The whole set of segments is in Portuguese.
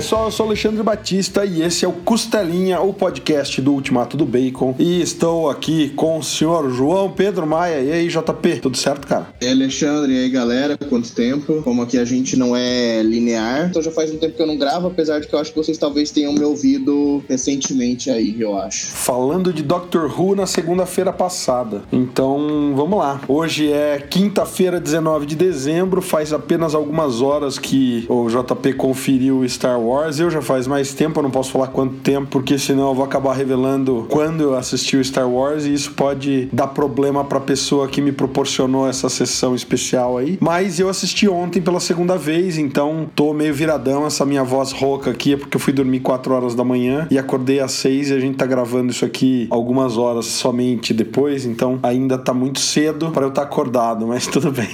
pessoal, eu sou Alexandre Batista e esse é o Costelinha, o podcast do Ultimato do Bacon. E estou aqui com o senhor João Pedro Maia. E aí, JP, tudo certo, cara? E aí, Alexandre, e aí, galera, quanto tempo? Como aqui a gente não é linear, então já faz um tempo que eu não gravo, apesar de que eu acho que vocês talvez tenham me ouvido recentemente aí, eu acho. Falando de Doctor Who na segunda-feira passada. Então, vamos lá. Hoje é quinta-feira, 19 de dezembro, faz apenas algumas horas que o JP conferiu Star Wars. Eu já faz mais tempo, eu não posso falar quanto tempo, porque senão eu vou acabar revelando quando eu assisti o Star Wars e isso pode dar problema pra pessoa que me proporcionou essa sessão especial aí. Mas eu assisti ontem pela segunda vez, então tô meio viradão. Essa minha voz rouca aqui é porque eu fui dormir 4 horas da manhã e acordei às 6 e a gente tá gravando isso aqui algumas horas somente depois, então ainda tá muito cedo para eu estar tá acordado, mas tudo bem.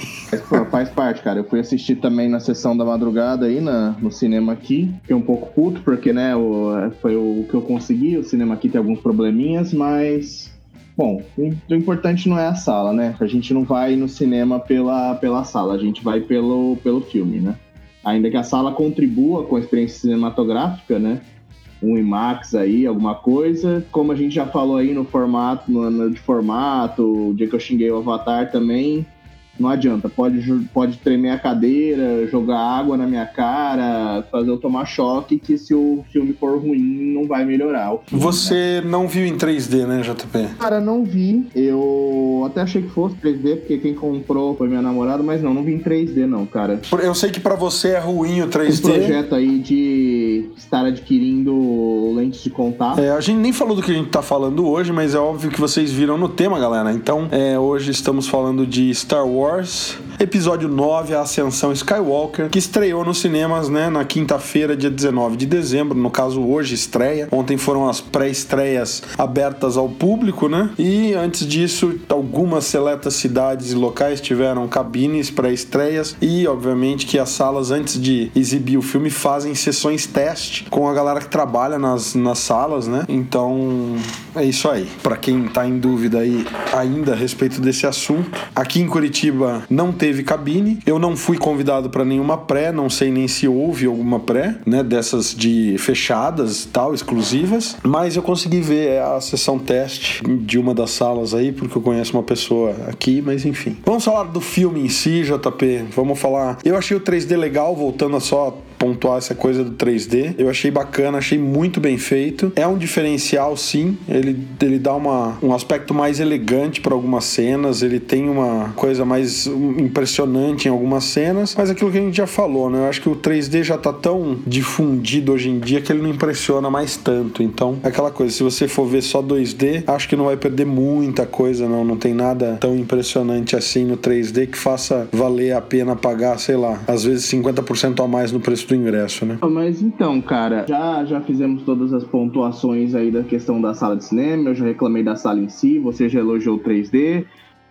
Faz parte, cara. Eu fui assistir também na sessão da madrugada aí na, no cinema aqui. Fiquei um pouco puto, porque, né, o, foi o que eu consegui. O cinema aqui tem alguns probleminhas, mas. Bom, o importante não é a sala, né? A gente não vai no cinema pela, pela sala, a gente vai pelo, pelo filme, né? Ainda que a sala contribua com a experiência cinematográfica, né? um IMAX aí, alguma coisa. Como a gente já falou aí no formato, no, no de formato, o dia que eu xinguei o Avatar também, não adianta, pode, pode tremer a cadeira, jogar água na minha cara, fazer eu tomar choque, que se o filme for ruim, não vai melhorar. Filme, Você né? não viu em 3D, né, JP? Cara, não vi. Eu até achei que fosse 3D, porque quem comprou foi minha namorada, mas não, não vi em 3D, não, cara. Eu sei que para você é ruim o 3D. Esse projeto aí de estar adquirindo lentes de contato. É, a gente nem falou do que a gente tá falando hoje, mas é óbvio que vocês viram no tema, galera. Então, é, hoje estamos falando de Star Wars Wars, episódio 9, A Ascensão Skywalker, que estreou nos cinemas né, na quinta-feira, dia 19 de dezembro. No caso, hoje estreia. Ontem foram as pré-estreias abertas ao público, né? E antes disso, algumas seletas cidades e locais tiveram cabines pré-estreias e, obviamente, que as salas, antes de exibir o filme, fazem sessões teste com a galera que trabalha nas, nas salas, né? Então, é isso aí. Para quem tá em dúvida aí ainda a respeito desse assunto, aqui em Curitiba não teve cabine. Eu não fui convidado para nenhuma pré, não sei nem se houve alguma pré, né, dessas de fechadas, tal, exclusivas, mas eu consegui ver a sessão teste de uma das salas aí, porque eu conheço uma pessoa aqui, mas enfim. Vamos falar do filme em si, JP. Vamos falar. Eu achei o 3D legal, voltando só pontuar essa coisa do 3D. Eu achei bacana, achei muito bem feito. É um diferencial, sim. Ele, ele dá uma, um aspecto mais elegante para algumas cenas, ele tem uma coisa mais impressionante em algumas cenas, mas aquilo que a gente já falou, né? Eu acho que o 3D já tá tão difundido hoje em dia que ele não impressiona mais tanto. Então, é aquela coisa, se você for ver só 2D, acho que não vai perder muita coisa, não. Não tem nada tão impressionante assim no 3D que faça valer a pena pagar, sei lá, às vezes 50% a mais no preço do ingresso, né? Mas então, cara, já, já fizemos todas as pontuações aí da questão da sala de cinema, eu já reclamei da sala em si, você já elogiou o 3D.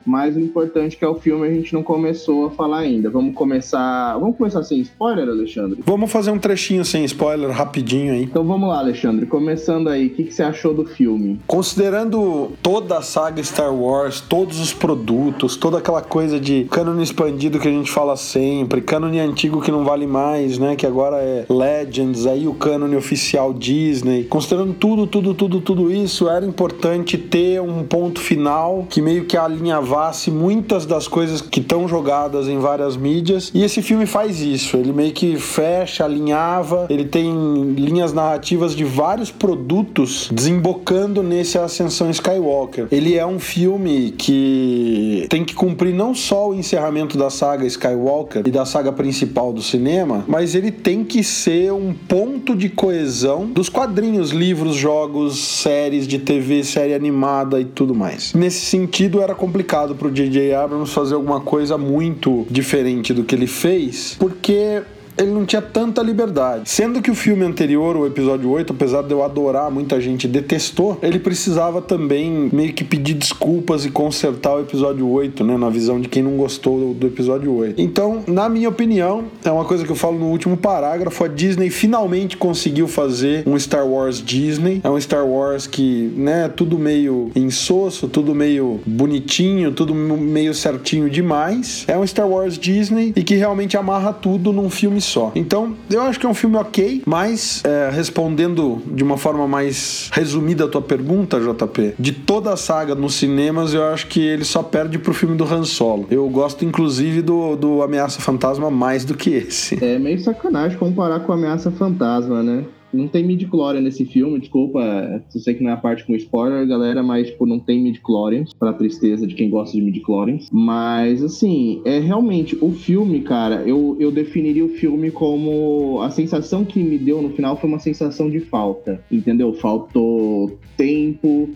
Mas o importante é que é o filme a gente não começou a falar ainda. Vamos começar. Vamos começar sem spoiler, Alexandre? Vamos fazer um trechinho sem spoiler, rapidinho aí. Então vamos lá, Alexandre. Começando aí, o que, que você achou do filme? Considerando toda a saga Star Wars, todos os produtos, toda aquela coisa de cânone expandido que a gente fala sempre, cânone antigo que não vale mais, né? Que agora é Legends, aí o cânone oficial Disney. Considerando tudo, tudo, tudo, tudo isso, era importante ter um ponto final que meio que alinhava muitas das coisas que estão jogadas em várias mídias. E esse filme faz isso. Ele meio que fecha, alinhava. Ele tem linhas narrativas de vários produtos desembocando nesse Ascensão Skywalker. Ele é um filme que tem que cumprir não só o encerramento da saga Skywalker e da saga principal do cinema, mas ele tem que ser um ponto de coesão dos quadrinhos, livros, jogos, séries de TV, série animada e tudo mais. Nesse sentido, era complicado complicado pro J.J. Abrams fazer alguma coisa muito diferente do que ele fez, porque ele não tinha tanta liberdade. Sendo que o filme anterior, o episódio 8, apesar de eu adorar, muita gente detestou, ele precisava também meio que pedir desculpas e consertar o episódio 8, né? Na visão de quem não gostou do episódio 8. Então, na minha opinião, é uma coisa que eu falo no último parágrafo: a Disney finalmente conseguiu fazer um Star Wars Disney. É um Star Wars que, né, tudo meio insosso, tudo meio bonitinho, tudo meio certinho demais. É um Star Wars Disney e que realmente amarra tudo num filme só. Então, eu acho que é um filme ok, mas é, respondendo de uma forma mais resumida a tua pergunta, JP, de toda a saga nos cinemas, eu acho que ele só perde pro filme do Han Solo. Eu gosto, inclusive, do, do Ameaça Fantasma mais do que esse. É meio sacanagem comparar com Ameaça Fantasma, né? Não tem midi-chlorian nesse filme, desculpa se sei que não é a parte com spoiler, galera, mas, tipo, não tem midi-chlorians, pra tristeza de quem gosta de midi-chlorians. Mas, assim, é realmente, o filme, cara, eu, eu definiria o filme como... A sensação que me deu no final foi uma sensação de falta, entendeu? Faltou tempo,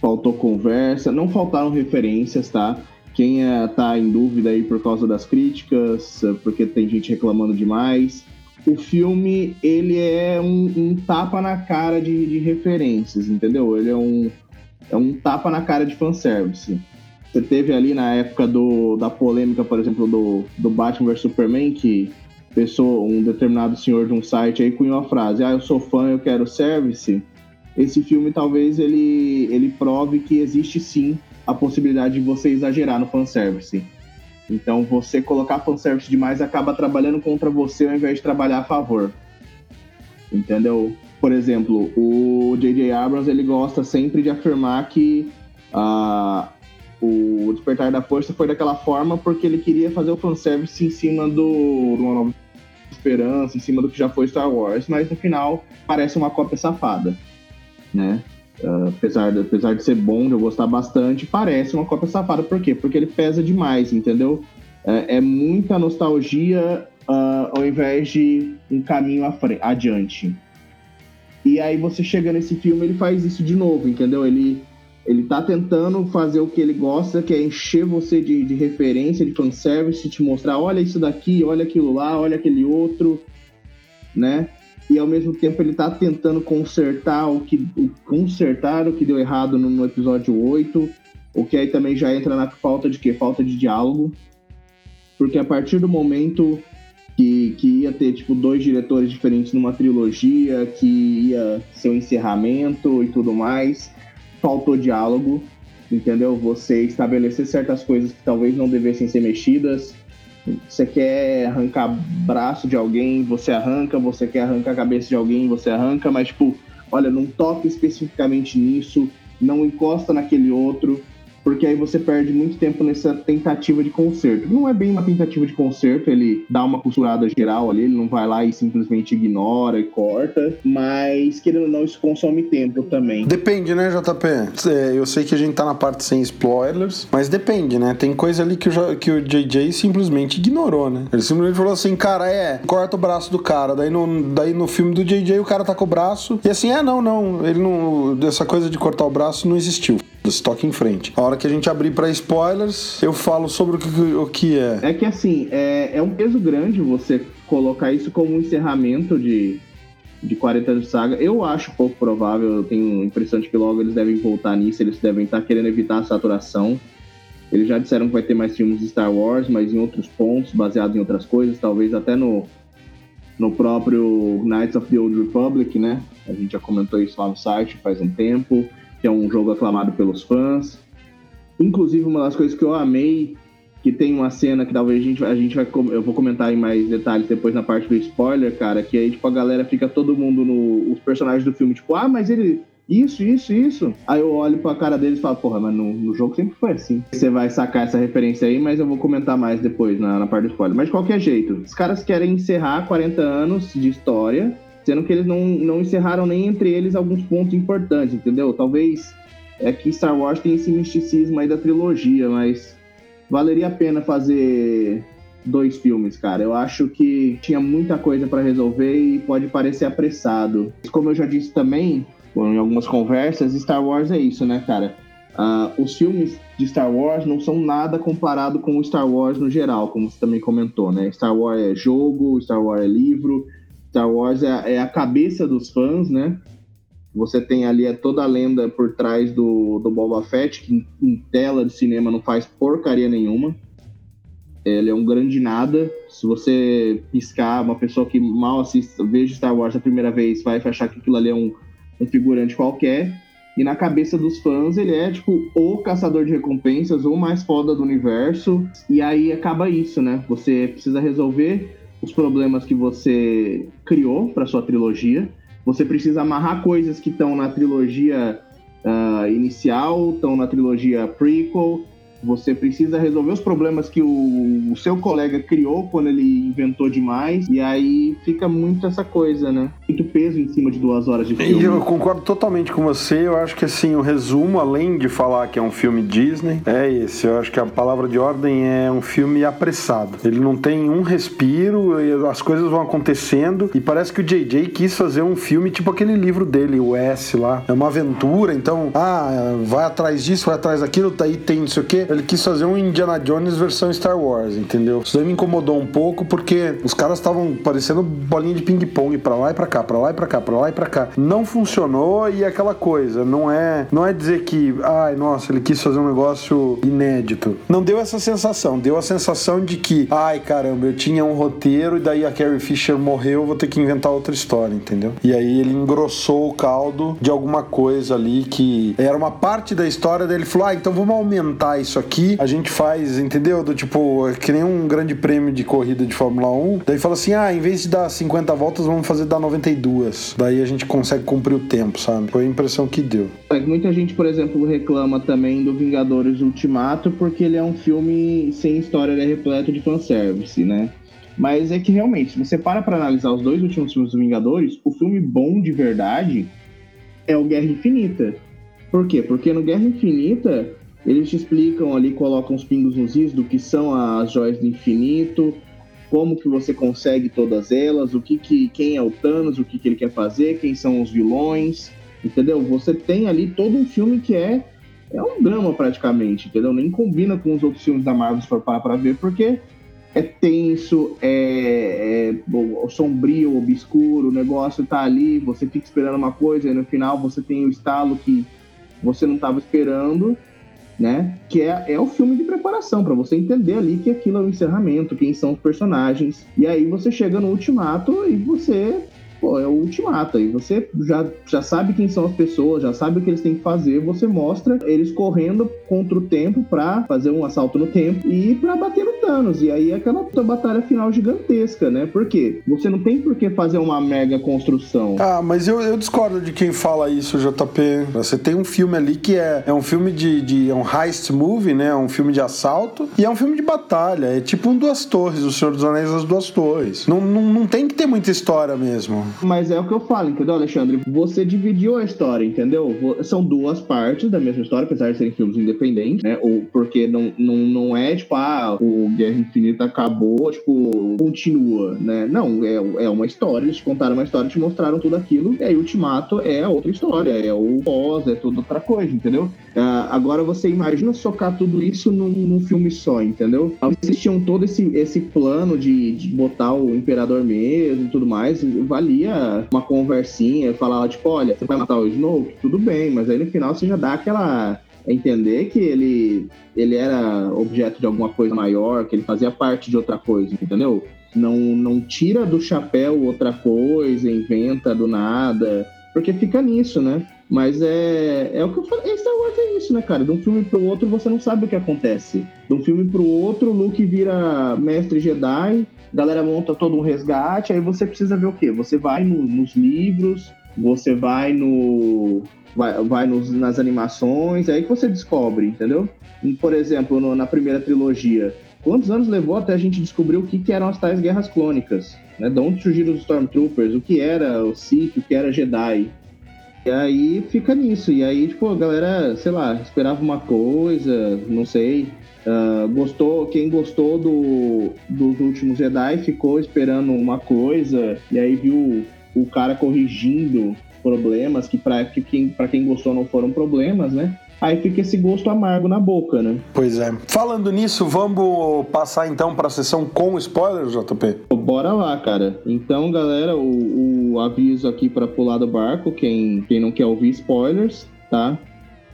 faltou conversa, não faltaram referências, tá? Quem é, tá em dúvida aí por causa das críticas, porque tem gente reclamando demais o filme ele é um, um tapa na cara de, de, referências, entendeu? Ele é um, é um tapa na cara de fanservice. Você teve ali na época do, da polêmica, por exemplo, do, do Batman vs Superman, que pessoa, um determinado senhor de um site aí cunhou a frase: Ah, eu sou fã, eu quero service. Esse filme talvez ele, ele prove que existe sim a possibilidade de você exagerar no fanservice. Então você colocar fanservice demais acaba trabalhando contra você ao invés de trabalhar a favor. Entendeu? Por exemplo, o J.J. Abrams ele gosta sempre de afirmar que uh, o Despertar da Força foi daquela forma porque ele queria fazer o fanservice em cima do Uma Nova Esperança, em cima do que já foi Star Wars, mas no final parece uma cópia safada, né? Uh, apesar, de, apesar de ser bom, de eu gostar bastante, parece uma cópia safada. Por quê? Porque ele pesa demais, entendeu? É, é muita nostalgia uh, ao invés de um caminho adiante. E aí você chega nesse filme, ele faz isso de novo, entendeu? Ele, ele tá tentando fazer o que ele gosta, que é encher você de, de referência, de fanservice, te mostrar, olha isso daqui, olha aquilo lá, olha aquele outro, né? E ao mesmo tempo ele tá tentando consertar o que consertar o que deu errado no, no, episódio 8, o que aí também já entra na falta de quê? Falta de diálogo. Porque a partir do momento que, que ia ter tipo dois diretores diferentes numa trilogia, que ia ser o um encerramento e tudo mais, faltou diálogo, entendeu? Você estabelecer certas coisas que talvez não devessem ser mexidas, você quer arrancar braço de alguém, você arranca, você quer arrancar a cabeça de alguém, você arranca, mas tipo, olha, não toque especificamente nisso, não encosta naquele outro, porque aí você perde muito tempo nessa tentativa de conserto. Não é bem uma tentativa de conserto, ele dá uma costurada geral ali, ele não vai lá e simplesmente ignora e corta, mas querendo ou não, isso consome tempo também. Depende, né, JP? É, eu sei que a gente tá na parte sem spoilers, mas depende, né? Tem coisa ali que o, que o JJ simplesmente ignorou, né? Ele simplesmente falou assim, cara, é, corta o braço do cara. Daí no, daí no filme do JJ o cara tá com o braço e assim, é, não, não, ele não. Essa coisa de cortar o braço não existiu estoque em frente. A hora que a gente abrir para spoilers, eu falo sobre o que, o que é. É que assim, é, é um peso grande você colocar isso como um encerramento de, de 40 anos de saga. Eu acho pouco provável, eu tenho a impressão de que logo eles devem voltar nisso, eles devem estar querendo evitar a saturação. Eles já disseram que vai ter mais filmes de Star Wars, mas em outros pontos, baseados em outras coisas, talvez até no, no próprio Knights of the Old Republic, né? A gente já comentou isso lá no site faz um tempo que é um jogo aclamado pelos fãs. Inclusive, uma das coisas que eu amei, que tem uma cena que talvez a gente, a gente vai. Eu vou comentar em mais detalhes depois na parte do spoiler, cara, que aí, tipo, a galera fica todo mundo no. Os personagens do filme, tipo, ah, mas ele. Isso, isso, isso. Aí eu olho pra cara deles e falo, porra, mas no, no jogo sempre foi assim. Você vai sacar essa referência aí, mas eu vou comentar mais depois na, na parte do spoiler. Mas de qualquer jeito, os caras querem encerrar 40 anos de história sendo que eles não, não encerraram nem entre eles alguns pontos importantes, entendeu? Talvez é que Star Wars tem esse misticismo aí da trilogia, mas valeria a pena fazer dois filmes, cara. Eu acho que tinha muita coisa para resolver e pode parecer apressado. Como eu já disse também, em algumas conversas, Star Wars é isso, né, cara? Uh, os filmes de Star Wars não são nada comparado com o Star Wars no geral, como você também comentou, né? Star Wars é jogo, Star Wars é livro, Star Wars é, é, a cabeça dos fãs, né? Você tem ali é toda a lenda por trás do, do Boba Fett, que em, em tela de cinema não faz porcaria nenhuma. Ele é um grande nada. Se você piscar, uma pessoa que mal assiste, veja Star Wars a primeira vez, vai achar que aquilo ali é um, um figurante qualquer. E na cabeça dos fãs, ele é tipo o caçador de recompensas, o mais foda do universo. E aí acaba isso, né? Você precisa resolver os problemas que você criou para sua trilogia. Você precisa amarrar coisas que estão na trilogia uh, inicial, estão na trilogia prequel, você precisa resolver os problemas que o, o, seu colega criou quando ele inventou demais. E aí fica muito essa coisa, né? Muito peso em cima de duas horas de filme. E eu concordo totalmente com você. Eu acho que assim, o resumo, além de falar que é um filme Disney, é esse. Eu acho que a palavra de ordem é um filme apressado. Ele não tem um respiro, as coisas vão acontecendo. E parece que o JJ quis fazer um filme tipo aquele livro dele, o S lá. É uma aventura, então, ah, vai atrás disso, vai atrás daquilo, daí tem não sei o quê ele quis fazer um Indiana Jones versão Star Wars, entendeu? Isso daí me incomodou um pouco porque os caras estavam parecendo bolinha de ping-pong para lá e para cá, para lá e para cá, para lá e para cá. Não funcionou e é aquela coisa, não é, não é dizer que, ai, nossa, ele quis fazer um negócio inédito. Não deu essa sensação, deu a sensação de que, ai, caramba, eu tinha um roteiro e daí a Carrie Fisher morreu, vou ter que inventar outra história, entendeu? E aí ele engrossou o caldo de alguma coisa ali que era uma parte da história dele, falou: "Ah, então vamos aumentar isso aqui, a gente faz, entendeu? Do tipo, é que nem um grande prêmio de corrida de Fórmula 1. Daí fala assim: ah, em vez de dar 50 voltas, vamos fazer dar 92. Daí a gente consegue cumprir o tempo, sabe? Foi a impressão que deu. É, muita gente, por exemplo, reclama também do Vingadores Ultimato porque ele é um filme sem história, ele é repleto de fanservice, né? Mas é que realmente, se você para pra analisar os dois últimos filmes dos Vingadores, o filme bom de verdade é o Guerra Infinita. Por quê? Porque no Guerra Infinita eles te explicam ali, colocam os pingos nos is do que são as joias do infinito, como que você consegue todas elas, o que, que quem é o Thanos, o que, que ele quer fazer, quem são os vilões, entendeu? Você tem ali todo um filme que é é um drama praticamente, entendeu? Nem combina com os outros filmes da Marvel se for parar pra ver, porque é tenso, é, é sombrio, obscuro, o negócio tá ali, você fica esperando uma coisa e no final você tem o estalo que você não estava esperando né? Que é, é o filme de preparação, para você entender ali que aquilo é o encerramento, quem são os personagens. E aí você chega no ultimato e você pô, é o ultimato. E você já, já sabe quem são as pessoas, já sabe o que eles têm que fazer. Você mostra eles correndo contra o tempo pra fazer um assalto no tempo e pra bater no Thanos. E aí é aquela batalha final gigantesca, né? Por quê? Você não tem por que fazer uma mega construção. Ah, mas eu, eu discordo de quem fala isso, JP. Você tem um filme ali que é, é um filme de, de. É um heist movie, né? É um filme de assalto e é um filme de batalha. É tipo um Duas Torres, O Senhor dos Anéis das Duas Torres. Não, não, não tem que ter muita história mesmo. Mas é o que eu falo, entendeu, Alexandre? Você dividiu a história, entendeu? São duas partes da mesma história, apesar de serem filmes independentes, né? Ou porque não, não, não é tipo, ah, o Guerra Infinita acabou, tipo, continua, né? Não, é, é uma história, eles contaram uma história, te mostraram tudo aquilo, e aí Ultimato é outra história, é o pós, é tudo outra coisa, entendeu? Uh, agora você imagina socar tudo isso num, num filme só, entendeu? Vocês tinham todo esse, esse plano de, de botar o Imperador mesmo e tudo mais, valia uma conversinha, falar, tipo, olha, você vai matar o Snoke? Tudo bem, mas aí no final você já dá aquela entender que ele, ele era objeto de alguma coisa maior, que ele fazia parte de outra coisa, entendeu? Não, não tira do chapéu outra coisa, inventa do nada, porque fica nisso, né? Mas é, é o que eu falei. Star Wars é isso, né, cara? De um filme pro outro você não sabe o que acontece. De um filme pro outro, Luke vira mestre Jedi, galera monta todo um resgate, aí você precisa ver o quê? Você vai no, nos livros, você vai no. Vai, vai nos, nas animações, é aí que você descobre, entendeu? Por exemplo, no, na primeira trilogia, quantos anos levou até a gente descobrir o que, que eram as tais guerras clônicas? Né? De onde surgiram os Stormtroopers, o que era o Sith, o que era Jedi. E aí fica nisso. E aí, tipo, a galera, sei lá, esperava uma coisa, não sei. Uh, gostou, quem gostou do, dos últimos Jedi ficou esperando uma coisa, e aí viu o cara corrigindo problemas que para que quem, pra quem gostou não foram problemas, né? Aí fica esse gosto amargo na boca, né? Pois é. Falando nisso, vamos passar então para a sessão com spoilers, JP? Bora lá, cara. Então, galera, o, o aviso aqui para pular do barco, quem, quem não quer ouvir spoilers, tá?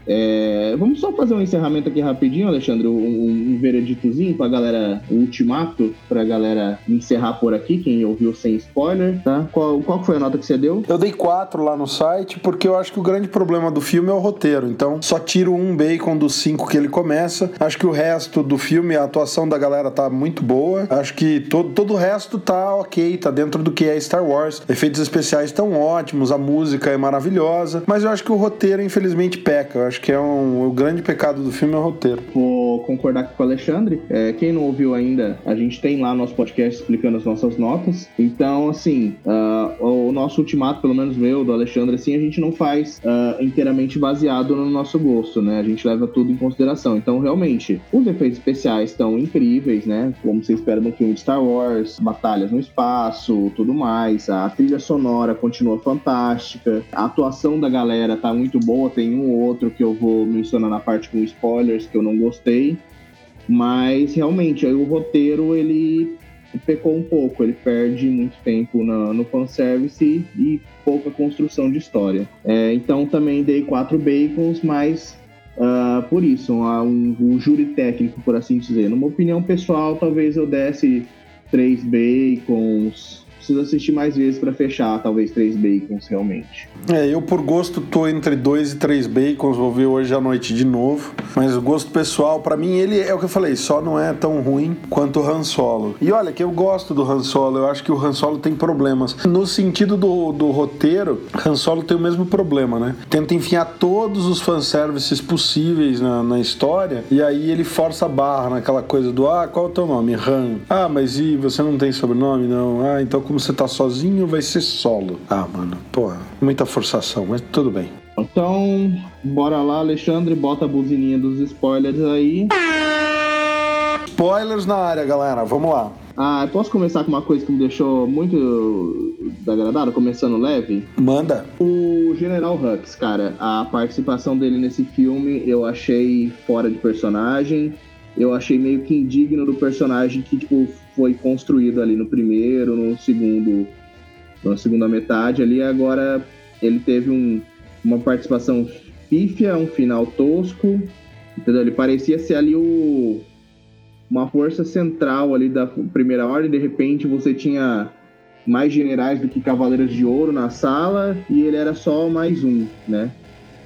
É, vamos só fazer um encerramento aqui rapidinho, Alexandre, um, um vereditozinho pra galera, um ultimato pra galera encerrar por aqui, quem ouviu sem spoiler, tá? Qual, qual foi a nota que você deu? Eu dei quatro lá no site, porque eu acho que o grande problema do filme é o roteiro, então só tiro um bacon dos cinco que ele começa. Acho que o resto do filme, a atuação da galera tá muito boa. Acho que todo, todo o resto tá ok, tá dentro do que é Star Wars. Efeitos especiais estão ótimos, a música é maravilhosa, mas eu acho que o roteiro, infelizmente, peca. Eu acho que é um, o grande pecado do filme é o roteiro. Vou concordar com o Alexandre. É, quem não ouviu ainda, a gente tem lá nosso podcast explicando as nossas notas. Então, assim, uh, o nosso ultimato, pelo menos meu, do Alexandre, assim, a gente não faz uh, inteiramente baseado no nosso gosto, né? A gente leva tudo em consideração. Então, realmente, os efeitos especiais estão incríveis, né? Como você espera no filme de Star Wars, batalhas no espaço, tudo mais. A trilha sonora continua fantástica. A atuação da galera tá muito boa. Tem um ou outro que eu vou mencionar na parte com spoilers que eu não gostei. Mas realmente, aí o roteiro ele pecou um pouco, ele perde muito tempo na, no fanservice e pouca construção de história. É, então também dei quatro bacons, mas uh, por isso, um, um, júri técnico, por assim dizer. Numa opinião pessoal, talvez eu desse três bacons, preciso assistir mais vezes para fechar, talvez três bacons realmente. É, eu por gosto tô entre dois e três bacons, vou ver hoje à noite de novo. Mas o gosto pessoal, para mim, ele é o que eu falei, só não é tão ruim quanto o Han Solo. E olha que eu gosto do Han Solo, eu acho que o Han Solo tem problemas. No sentido do, do roteiro, Han Solo tem o mesmo problema, né? Tenta enfiar todos os fanservices possíveis na, na história e aí ele força a barra naquela coisa do ah, qual é o teu nome? Han. Ah, mas e você não tem sobrenome? Não. Ah, então como como você tá sozinho, vai ser solo. Ah, mano, porra, muita forçação, mas tudo bem. Então, bora lá, Alexandre, bota a buzininha dos spoilers aí. Spoilers na área, galera, vamos lá. Ah, posso começar com uma coisa que me deixou muito agradado, começando leve? Manda. O General Hux, cara, a participação dele nesse filme eu achei fora de personagem. Eu achei meio que indigno do personagem que, tipo, foi construído ali no primeiro, no segundo, na segunda metade ali. Agora ele teve um, uma participação pífia, um final tosco, entendeu? Ele parecia ser ali o uma força central ali da primeira ordem. De repente você tinha mais generais do que cavaleiros de ouro na sala e ele era só mais um, né?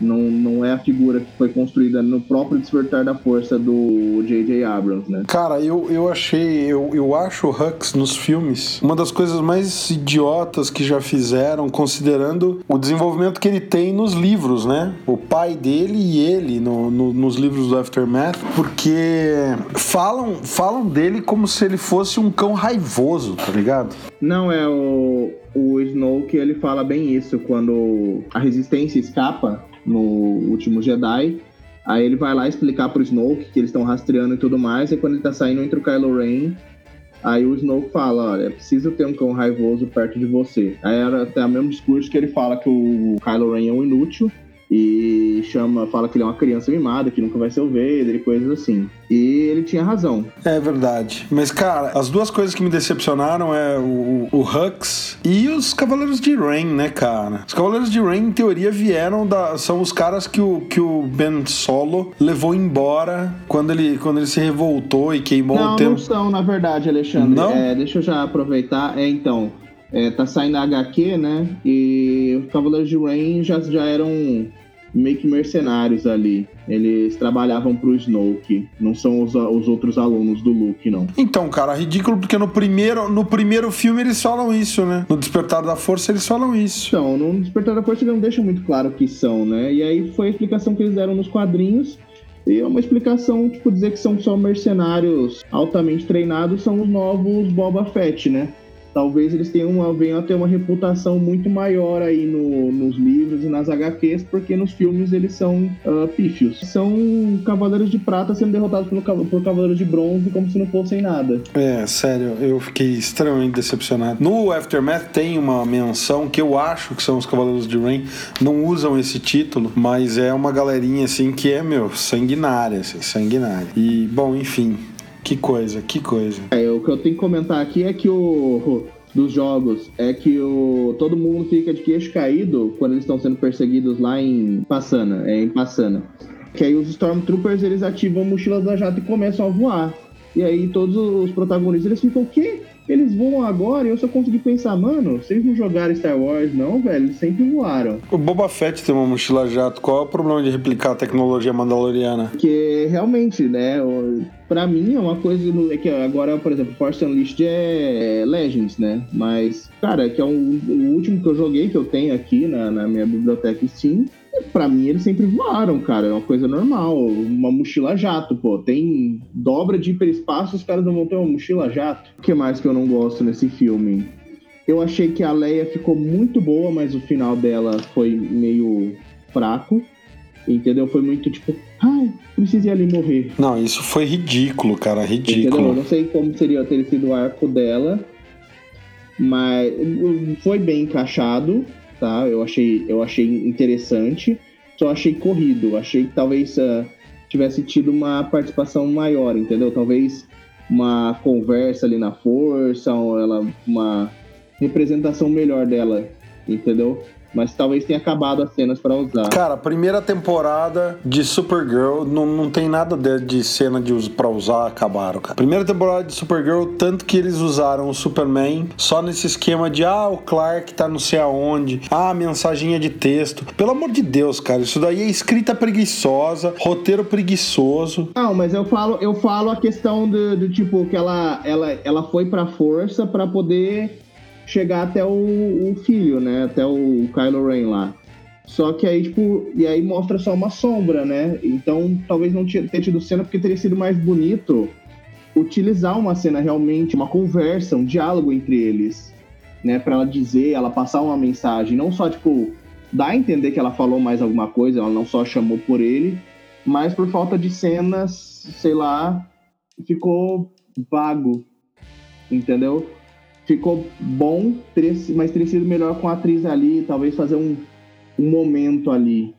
Não, não é a figura que foi construída no próprio Despertar da Força do J.J. Abrams, né? Cara, eu, eu achei, eu, eu acho o Hux nos filmes uma das coisas mais idiotas que já fizeram, considerando o desenvolvimento que ele tem nos livros, né? O pai dele e ele no, no, nos livros do Aftermath, porque falam, falam dele como se ele fosse um cão raivoso, tá ligado? Não, é o, o Snoke, ele fala bem isso, quando a resistência escapa, no último Jedi. Aí ele vai lá explicar pro Snoke que eles estão rastreando e tudo mais. E quando ele tá saindo entre o Kylo Ren, aí o Snoke fala: Olha, é preciso ter um cão raivoso perto de você. Aí era até o mesmo discurso que ele fala que o Kylo Ren é um inútil e chama, fala que ele é uma criança mimada, que nunca vai ser o Vader e coisas assim. E ele tinha razão. É verdade. Mas, cara, as duas coisas que me decepcionaram é o, o Hux e os Cavaleiros de Rain, né, cara? Os Cavaleiros de Rain, em teoria, vieram da. São os caras que o, que o Ben Solo levou embora quando ele, quando ele se revoltou e queimou não, o tempo. Não, são, na verdade, Alexandre. Não? É, deixa eu já aproveitar. É, então. É, tá saindo a HQ, né? E os Cavaleiros de Rain já, já eram meio que mercenários ali. Eles trabalhavam pro Snoke, não são os, os outros alunos do Luke, não. Então, cara, ridículo porque no primeiro, no primeiro filme eles falam isso, né? No Despertar da Força eles falam isso. Então, no Despertar da Força eles não deixam muito claro que são, né? E aí foi a explicação que eles deram nos quadrinhos. E é uma explicação, tipo, dizer que são só mercenários altamente treinados, são os novos Boba Fett, né? Talvez eles tenham uma, venham a ter uma reputação muito maior aí no, nos livros e nas HQs, porque nos filmes eles são uh, pífios. São cavaleiros de prata sendo derrotados por, por cavaleiros de bronze como se não fossem nada. É, sério, eu fiquei extremamente decepcionado. No Aftermath tem uma menção que eu acho que são os cavaleiros de Rain, não usam esse título, mas é uma galerinha assim que é, meu, sanguinária, assim, sanguinária. E, bom, enfim, que coisa, que coisa. É, o que eu tenho que comentar aqui é que o dos jogos é que o todo mundo fica de queixo caído quando eles estão sendo perseguidos lá em Passana, é em Passana. Que aí os Stormtroopers eles ativam mochilas da jato e começam a voar. E aí todos os protagonistas eles ficam, o quê? Eles voam agora e eu só consegui pensar, mano, vocês não jogaram Star Wars, não, velho? Eles sempre voaram. O Boba Fett tem uma mochila jato. Qual é o problema de replicar a tecnologia mandaloriana? Porque realmente, né? Pra mim é uma coisa. É que agora, por exemplo, Force Unleashed é Legends, né? Mas, cara, que é um, o último que eu joguei, que eu tenho aqui na, na minha biblioteca Steam. Pra mim, eles sempre voaram, cara. É uma coisa normal. Uma mochila jato, pô. Tem dobra de hiperespaço, os caras não vão ter uma mochila jato. O que mais que eu não gosto nesse filme? Eu achei que a Leia ficou muito boa, mas o final dela foi meio fraco. Entendeu? Foi muito tipo, ai, preciso ir ali morrer. Não, isso foi ridículo, cara. Ridículo. Entendeu? Eu não sei como seria ter sido o arco dela. Mas foi bem encaixado tá? Eu achei, eu achei interessante, só achei corrido. Achei que talvez uh, tivesse tido uma participação maior, entendeu? Talvez uma conversa ali na força, ela, uma representação melhor dela, entendeu? Mas talvez tenha acabado as cenas para usar. Cara, a primeira temporada de Supergirl não, não tem nada de, de cena de para usar, acabaram, cara. Primeira temporada de Supergirl, tanto que eles usaram o Superman só nesse esquema de ah, o Clark tá não sei aonde, ah, mensaginha de texto. Pelo amor de Deus, cara, isso daí é escrita preguiçosa, roteiro preguiçoso. Não, mas eu falo, eu falo a questão do, do tipo que ela ela ela foi pra força para poder chegar até o, o, filho, né? Até o Kylo Ren lá. Só que aí, tipo, e aí mostra só uma sombra, né? Então talvez não tenha tido cena porque teria sido mais bonito utilizar uma cena realmente, uma conversa, um diálogo entre eles, né? Pra ela dizer, ela passar uma mensagem, não só, tipo, dar a entender que ela falou mais alguma coisa, ela não só chamou por ele, mas por falta de cenas, sei lá, ficou vago, entendeu? Ficou bom, mas teria sido melhor com a atriz ali, talvez fazer um, um momento ali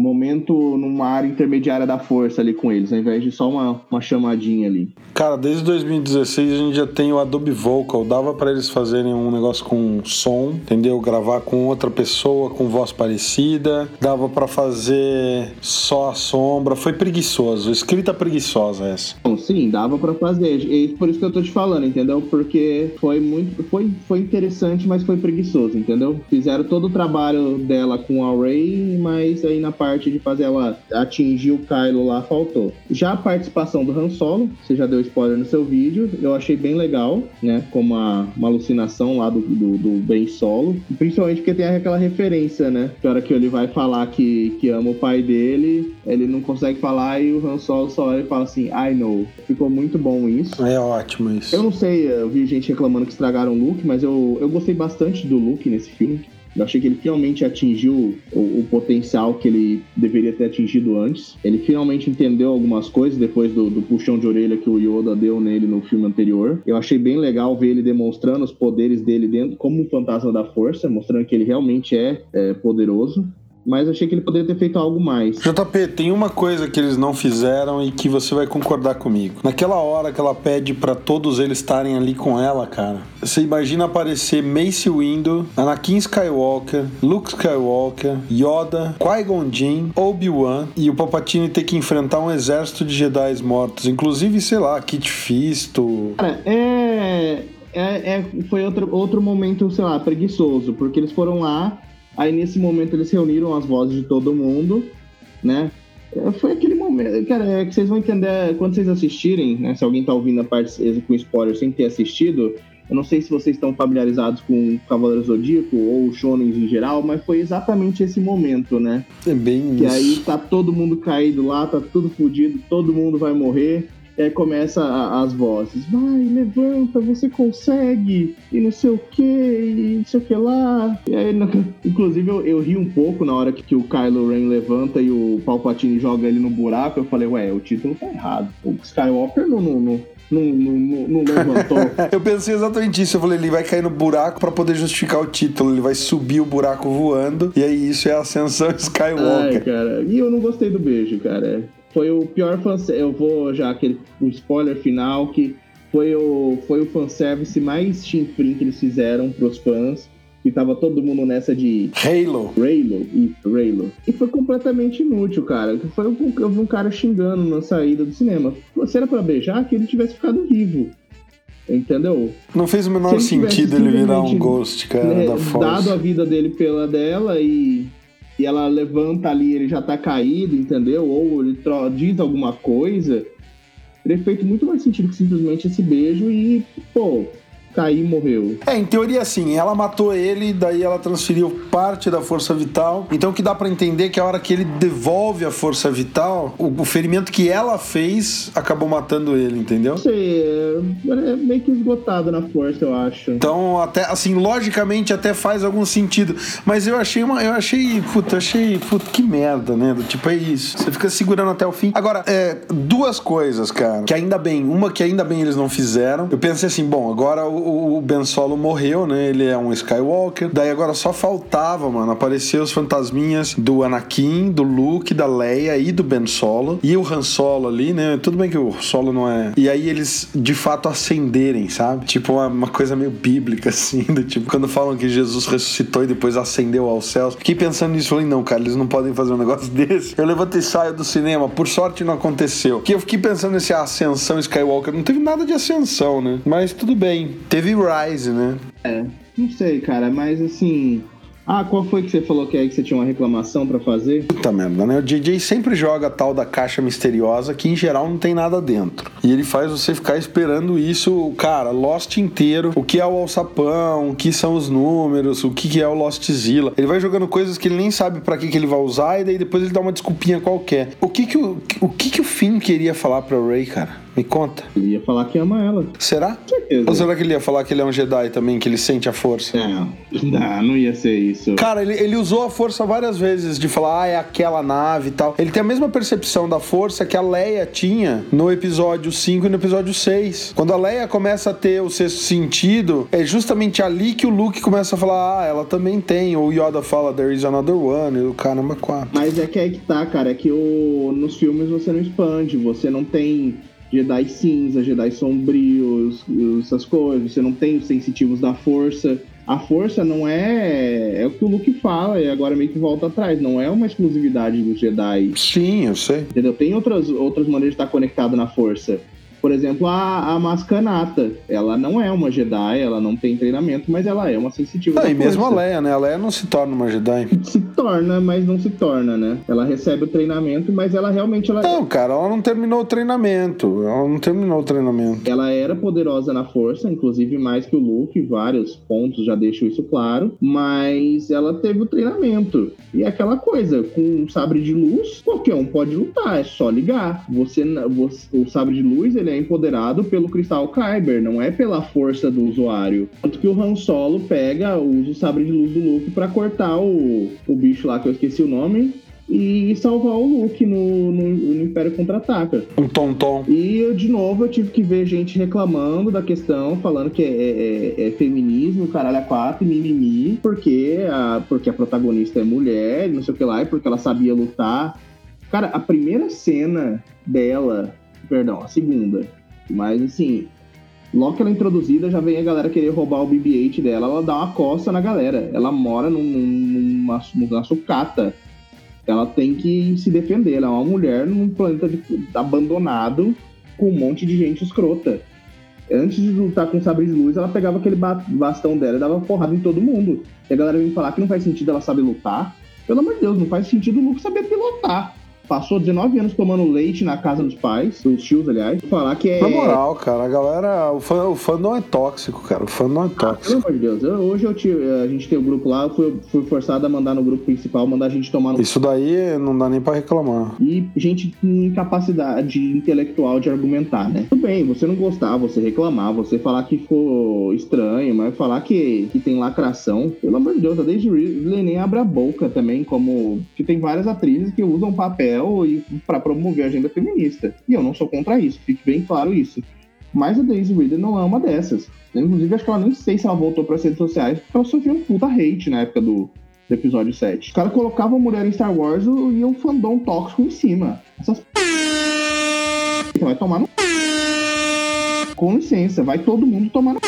momento numa área intermediária da força ali com eles, ao invés de só uma, uma chamadinha ali. Cara, desde 2016 a gente já tem o Adobe Vocal, dava para eles fazerem um negócio com som, entendeu? Gravar com outra pessoa com voz parecida, dava para fazer só a sombra, foi preguiçoso, escrita preguiçosa essa. Bom, sim, dava para fazer, e por isso que eu tô te falando, entendeu? Porque foi muito, foi, foi interessante, mas foi preguiçoso, entendeu? Fizeram todo o trabalho dela com a Ray, mas aí na parte parte de fazer ela atingir o Kylo lá faltou. Já a participação do Han Solo, você já deu spoiler no seu vídeo, eu achei bem legal, né? Como uma, uma alucinação lá do, do, do Ben Solo. Principalmente porque tem aquela referência, né? Que hora que ele vai falar que, que ama o pai dele, ele não consegue falar e o Han Solo só olha e fala assim, I know. Ficou muito bom isso. É ótimo isso. Eu não sei, eu vi gente reclamando que estragaram o look, mas eu, eu gostei bastante do look nesse filme. Eu achei que ele finalmente atingiu o, o, potencial que ele deveria ter atingido antes. Ele finalmente entendeu algumas coisas depois do, do, puxão de orelha que o Yoda deu nele no filme anterior. Eu achei bem legal ver ele demonstrando os poderes dele dentro como um fantasma da força, mostrando que ele realmente é, é poderoso mas achei que ele poderia ter feito algo mais. JP, tem uma coisa que eles não fizeram e que você vai concordar comigo. Naquela hora que ela pede para todos eles estarem ali com ela, cara, você imagina aparecer Mace Windu, Anakin Skywalker, Luke Skywalker, Yoda, Qui-Gon Jinn, Obi-Wan e o Palpatine ter que enfrentar um exército de Jedi mortos, inclusive, sei lá, Kit Fisto. Cara, é... É, é, foi outro, outro momento, sei lá, preguiçoso, porque eles foram lá, Aí nesse momento eles reuniram as vozes de todo mundo, né? É, foi aquele momento, cara, é que vocês vão entender quando vocês assistirem, né? Se alguém tá ouvindo a parte com spoiler sem ter assistido, eu não sei se vocês estão familiarizados com Cavaleiro Zodíaco ou Shonens em geral, mas foi exatamente esse momento, né? É bem Que isso. aí tá todo mundo caído lá, tá tudo fodido, todo mundo vai morrer. E aí começa a, as vozes, vai, levanta, você consegue, e não sei o que, e não sei o que lá. E aí, inclusive, eu, eu, ri um pouco na hora que, que, o Kylo Ren levanta e o Palpatine joga ele no buraco. Eu falei, ué, o título tá errado. O Skywalker não, não, não, não, não, não levantou. eu pensei exatamente isso. Eu falei, ele vai cair no buraco para poder justificar o título. Ele vai subir o buraco voando. E aí isso é a ascensão Skywalker. Ai, cara. E eu não gostei do beijo, cara foi o pior fanservice. Eu vou já aquele o spoiler final que foi o, foi o fanservice mais chinfrim que eles fizeram pros fãs. que tava todo mundo nessa de Halo. Raylo, isso, Raylo. E foi completamente inútil, cara. Foi um, um cara xingando na saída do cinema. Se era pra beijar, que ele tivesse ficado vivo. Entendeu? Não fez o menor Se ele sentido ele virar um ghost, cara, né, da Force. dado a vida dele pela dela e, e ela levanta ali, ele já tá caído, entendeu? Ou ele diz alguma coisa. Teria feito muito mais sentido que simplesmente esse beijo e, pô, e morreu. É, em teoria sim, ela matou ele, daí ela transferiu parte da força vital. Então o que dá pra entender é que a hora que ele devolve a força vital, o, ferimento que ela fez acabou matando ele, entendeu? Sei, é, é meio que esgotado na força, eu acho. Então, até assim, logicamente até faz algum sentido. Mas eu achei uma. Eu achei. Puta, achei. Puta, que merda, né? Tipo, é isso. Você fica segurando até o fim. Agora, é, duas coisas, cara. Que ainda bem. Uma que ainda bem eles não fizeram. Eu pensei assim, bom, agora o, o Ben Solo morreu, né? Ele é um Skywalker. Daí agora só faltava, mano, aparecer os fantasminhas do Anakin, do Luke, da Leia e do Ben Solo. E o Han Solo ali, né? Tudo bem que o Solo não é. E aí eles de fato ascenderem, sabe? Tipo uma, uma coisa meio bíblica, assim. Do tipo, quando falam que Jesus ressuscitou e depois ascendeu aos céus. Fiquei pensando nisso, falei, não, cara, eles não podem fazer um negócio desse. Eu levanto e saio do cinema. Por sorte não aconteceu. Que eu fiquei pensando nesse ascensão Skywalker. Não teve nada de ascensão, né? Mas tudo bem. Teve Rise, né? É, não sei, cara, mas assim. Ah, qual foi que você falou que aí que você tinha uma reclamação pra fazer? Puta merda, né? O DJ sempre joga a tal da caixa misteriosa que em geral não tem nada dentro. E ele faz você ficar esperando isso, cara, Lost inteiro. O que é o alçapão, o que são os números, o que é o Lost Zilla. Ele vai jogando coisas que ele nem sabe pra que, que ele vai usar e daí depois ele dá uma desculpinha qualquer. O que que o, o, que que o Finn queria falar pra Ray, cara? Me conta. Ele ia falar que ama ela. Será? certeza. Ou será que ele ia falar que ele é um Jedi também, que ele sente a força? Não, não, não ia ser isso. Cara, ele, ele usou a força várias vezes de falar, ah, é aquela nave e tal. Ele tem a mesma percepção da força que a Leia tinha no episódio 5 e no episódio 6. Quando a Leia começa a ter o sexto sentido, é justamente ali que o Luke começa a falar, ah, ela também tem. Ou o Yoda fala, there is another one, e o caramba, quatro. Mas é que aí que tá, cara, é que o, nos filmes você não expande, você não tem Jedi cinza, Jedi sombrios, essas coisas, você não tem os sensitivos da força. A força não é. É o que o Luke fala, e agora meio que volta atrás. Não é uma exclusividade dos Jedi. Sim, eu sei. Entendeu? Tem outras, outras maneiras de estar conectado na força. Por exemplo, a, a Mascanata. Ela não é uma Jedi, ela não tem treinamento, mas ela é uma sensitiva Ah, e mesmo a. Leia, né? A Leia não se torna uma Jedi. Se torna, mas não se torna, né? Ela recebe o treinamento, mas ela realmente ela, Não, cara, ela não terminou o treinamento. Ela não terminou o treinamento. ela era poderosa na força, inclusive mais que o Luke, vários pontos já deixam isso claro, mas ela teve o treinamento. E é aquela coisa, com um sabre de luz, qualquer um pode lutar, é só ligar. Você, você- o sabre de luz, ele é empoderado pelo cristal Kyber, não é pela força do usuário. Tanto que o Han Solo pega, usa o sabre de luz do Luke pra cortar o, o bicho lá que eu esqueci o nome. E salvar o Luke no, no, no Império Contra-Ataca. Um tom-tom. E eu, de novo, eu tive que ver gente reclamando da questão, falando que é, é- é feminismo, caralho, a quatro, mimimi, porque a, porque a protagonista é mulher, não sei o que lá, e porque ela sabia lutar. Cara, a primeira cena dela, perdão, a segunda, mas assim, logo que ela é introduzida, já vem a galera querer roubar o BB-8 dela, ela dá uma coça na galera. Ela mora num- num- numa, numa sucata ela tem que se defender. Ela é uma mulher num planeta de- abandonado com um monte de gente escrota. Antes de lutar com o sabre de luz, ela pegava aquele ba- bastão dela e dava porrada em todo mundo. E a galera vem falar que não faz sentido ela saber lutar. Pelo amor de Deus, não faz sentido o Luke saber pilotar. Passou 19 anos tomando leite na casa dos pais, dos tios, aliás. Falar que é. Na moral, cara, a galera. O fã, o fã não é tóxico, cara. O fã não é Ah, Pelo tóxico. amor de Deus, eu- hoje eu tive- a gente tem o grupo lá, eu fui, fui forçado a mandar no grupo principal, mandar a gente tomar no Isso daí não dá nem pra reclamar. e gente com incapacidade intelectual de argumentar, né? Tudo bem, você não gostar, você reclamar, você falar que ficou estranho, mas falar que, que tem lacração, pelo amor de Deus, a Daisy Ridley nem abre a boca também, como que tem várias atrizes que usam papel e para promover a agenda feminista. E eu não sou contra isso, fique bem claro isso. Mas a Daisy Ridley não é uma dessas. Inclusive, acho que ela nem sei se ela voltou para as redes sociais, porque ela sofreu um puta hate na época do, do episódio 7. Os caras colocavam mulher em Star Wars e o fandom tóxico em cima. Essas p... vai tomar no. Com licença, vai todo mundo tomar no.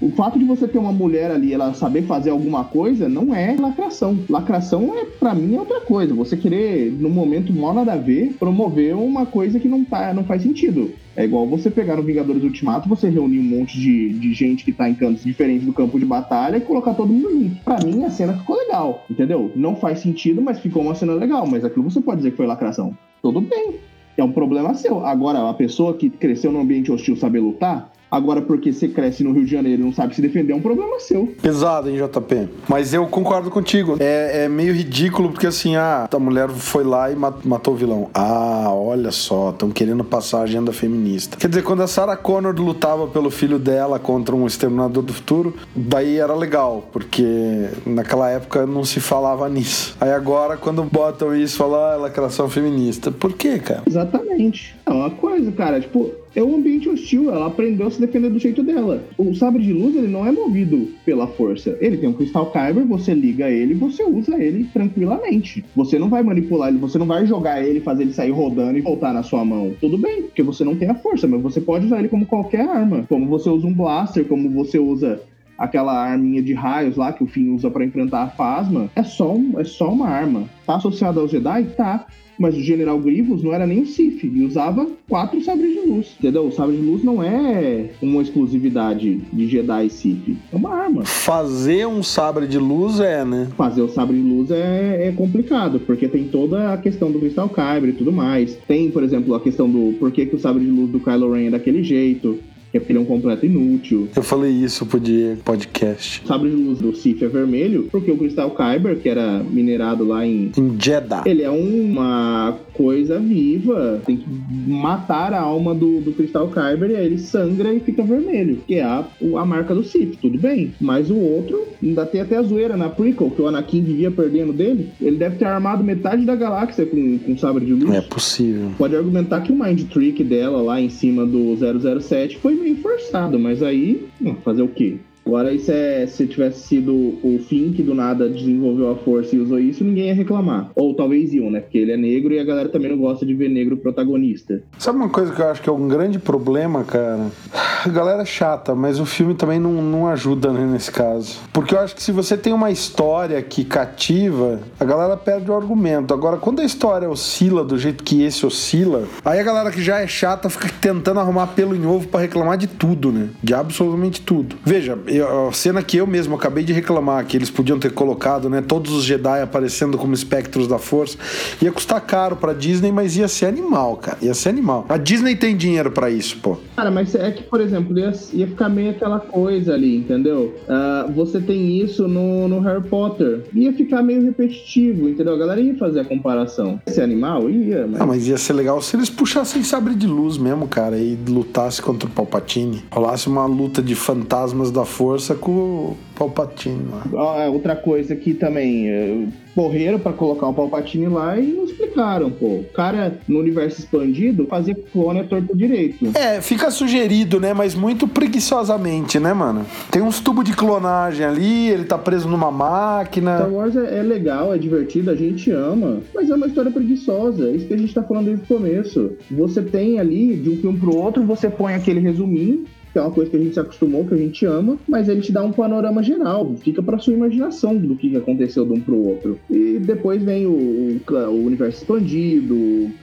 O fato de você ter uma mulher ali, ela saber fazer alguma coisa, não é lacração. Lacração é, para mim, é outra coisa. Você querer, no momento mal nada a ver, promover uma coisa que não, tá, não faz sentido. É igual você pegar no Vingadores Ultimato, você reunir um monte de, de gente que tá em cantos diferentes do campo de batalha e colocar todo mundo junto. Pra mim, a cena ficou legal, entendeu? Não faz sentido, mas ficou uma cena legal. Mas aquilo você pode dizer que foi lacração. Tudo bem. É um problema seu. Agora, a pessoa que cresceu num ambiente hostil saber lutar, Agora, porque você cresce no Rio de Janeiro e não sabe se defender, é um problema seu. Pesado, hein, JP? Mas eu concordo contigo. É, é meio ridículo, porque assim, ah, a mulher foi lá e matou o vilão. Ah, olha só, estão querendo passar a agenda feminista. Quer dizer, quando a Sarah Connor lutava pelo filho dela contra um exterminador do futuro, daí era legal, porque naquela época não se falava nisso. Aí agora, quando botam isso, falam, ah, lacração feminista. Por quê, cara? Exatamente. É uma coisa, cara, tipo, é um ambiente hostil, ela aprendeu a se defender do jeito dela. O sabre de luz, ele não é movido pela força. Ele tem um cristal kyber, você liga ele você usa ele tranquilamente. Você não vai manipular ele, você não vai jogar ele, fazer ele sair rodando e voltar na sua mão. Tudo bem, porque você não tem a força, mas você pode usar ele como qualquer arma. Como você usa um blaster, como você usa aquela arminha de raios lá que o Finn usa para enfrentar a Phasma, é só, um, é só uma arma. Tá associado ao Jedi? Tá mas o General Grievous não era nem o Sif, ele usava quatro sabres de luz, entendeu? O sabre de luz não é uma exclusividade de Jedi e Sif, é uma arma. Fazer um sabre de luz é, né? Fazer o sabre de luz é, é complicado, porque tem toda a questão do Crystal Kyber e tudo mais. Tem, por exemplo, a questão do por que, que o sabre de luz do Kylo Ren é daquele jeito que é porque ele é um completo inútil. Eu falei isso pro podcast. O sabre de luz do Sif é vermelho, porque o cristal Kyber, que era minerado lá em... Em Jeddah. Ele é uma coisa viva, tem que matar a alma do, do cristal Kyber e aí ele sangra e fica vermelho, que é a, a marca do Sif, tudo bem. Mas o outro, ainda tem até a zoeira na prequel, que o Anakin vivia perdendo dele, ele deve ter armado metade da galáxia com, com sabre de luz. É possível. Pode argumentar que o Mind Trick dela lá em cima do 007 foi meio forçado, mas aí, fazer o quê? Agora, isso é, se tivesse sido o Finn que do nada desenvolveu a força e usou isso, ninguém ia reclamar. Ou talvez iam, né? Porque ele é negro e a galera também não gosta de ver negro protagonista. Sabe uma coisa que eu acho que é um grande problema, cara? A galera é chata, mas o filme também não, não ajuda né, nesse caso. Porque eu acho que se você tem uma história que cativa, a galera perde o argumento. Agora, quando a história oscila do jeito que esse oscila, aí a galera que já é chata fica tentando arrumar pelo em ovo para reclamar de tudo, né? De absolutamente tudo. Veja, eu a cena que eu mesmo acabei de reclamar, que eles podiam ter colocado, né? Todos os Jedi aparecendo como espectros da força. Ia custar caro pra Disney, mas ia ser animal, cara. Ia ser animal. A Disney tem dinheiro para isso, pô. Cara, mas é que, por exemplo, ia, ia ficar meio aquela coisa ali, entendeu? Uh, você tem isso no, no Harry Potter. Ia ficar meio repetitivo, entendeu? A galera ia fazer a comparação. Esse animal ia, mas. Ah, mas ia ser legal se eles puxassem sabre de luz mesmo, cara, e lutasse contra o Palpatine. Rolasse uma luta de fantasmas da força força com o Palpatine lá. Ah, outra coisa que também correram para colocar o Palpatine lá e não explicaram, pô. O cara, no universo expandido, fazia clone a torto direito. É, fica sugerido, né? Mas muito preguiçosamente, né, mano? Tem uns tubos de clonagem ali, ele tá preso numa máquina. Star Wars é, é legal, é divertido, a gente ama, mas é uma história preguiçosa. É isso que a gente tá falando desde o começo. Você tem ali, de um filme pro outro, você põe aquele resuminho, que é uma coisa que a gente se acostumou, que a gente ama, mas ele te dá um panorama geral, fica para sua imaginação do que aconteceu de um pro outro. E depois vem o, o, universo expandido,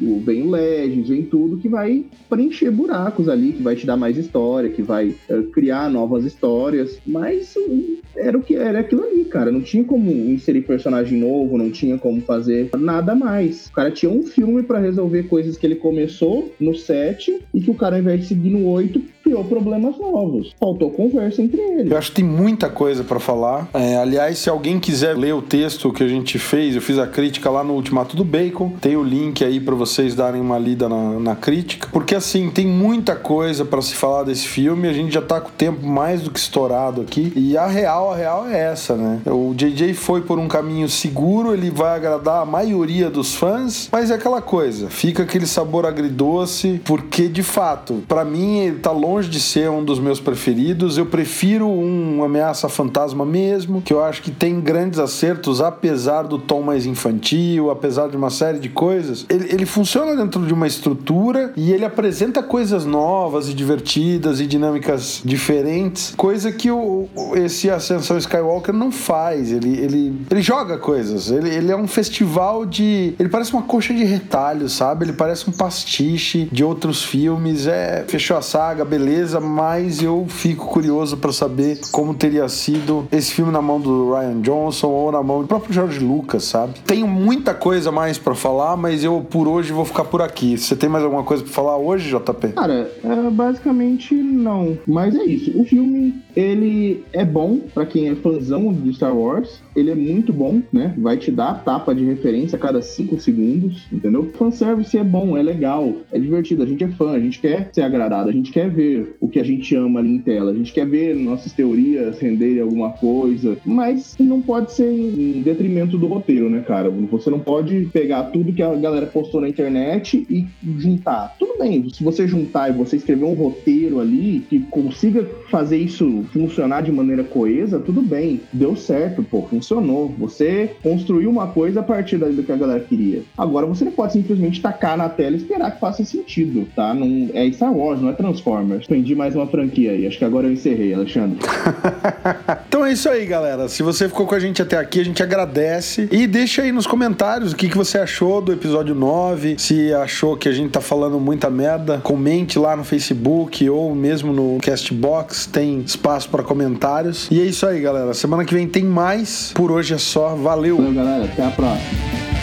o, vem o Legends, vem tudo que vai preencher buracos ali, que vai te dar mais história, que vai uh, criar novas histórias, mas uh, era o que era aquilo ali, cara. Não tinha como inserir personagem novo, não tinha como fazer nada mais. O cara tinha um filme para resolver coisas que ele começou no 7 e que o cara, ao invés de seguir no 8, criou problemas novos. Faltou conversa entre eles. Eu acho que tem muita coisa para falar. É, aliás, se alguém quiser ler o texto que a gente fez, eu fiz a crítica lá no Ultimato do Bacon. Tem o link aí para vocês darem uma lida na, na, crítica. Porque assim, tem muita coisa para se falar desse filme. A gente já tá com o tempo mais do que estourado aqui. E a real, a real é essa, né? O JJ foi por um caminho seguro, ele vai agradar a maioria dos fãs, mas é aquela coisa, fica aquele sabor agridoce, porque de fato, para mim ele tá longe longe de ser um dos meus preferidos. Eu prefiro um Ameaça Fantasma mesmo, que eu acho que tem grandes acertos, apesar do tom mais infantil, apesar de uma série de coisas. Ele, ele funciona dentro de uma estrutura e ele apresenta coisas novas e divertidas e dinâmicas diferentes, coisa que o, esse Ascensão Skywalker não faz. Ele, ele, ele joga coisas. Ele, ele é um festival de. Ele parece uma coxa de retalho, sabe? Ele parece um pastiche de outros filmes. É, fechou a saga, beleza, mas eu fico curioso para saber como teria sido esse filme na mão do Ryan Johnson ou na mão do próprio George Lucas, sabe? Tenho muita coisa mais para falar, mas eu por hoje vou ficar por aqui. Você tem mais alguma coisa para falar hoje, JP? Cara, é, basicamente não. Mas é isso. O filme, ele é bom para quem é fãzão de Star Wars. Ele é muito bom, né? Vai te dar tapa de referência a cada cinco segundos, entendeu? Fanservice é bom, é legal, é divertido. A gente é fã, a gente quer ser agradado, a gente quer ver o que a gente ama ali em tela, a gente quer ver nossas teorias renderem alguma coisa, mas não pode ser em detrimento do roteiro, né, cara? Você não pode pegar tudo que a galera postou na internet e juntar. Tudo bem, se você juntar e você escrever um roteiro ali que consiga fazer isso funcionar de maneira coesa, tudo bem, deu certo, pô, funcionou. Você construiu uma coisa a partir do que a galera queria. Agora você não pode simplesmente tacar na tela e esperar que faça sentido, tá? Não é Star Wars, não é Transformers. Aprendi mais uma franquia aí. Acho que agora eu encerrei, Alexandre. então é isso aí, galera. Se você ficou com a gente até aqui, a gente agradece. E deixa aí nos comentários o que, que você achou do episódio 9. Se achou que a gente tá falando muita merda, comente lá no Facebook ou mesmo no Castbox. Tem espaço para comentários. E é isso aí, galera. Semana que vem tem mais. Por hoje é só. Valeu. Valeu, galera. Até a próxima.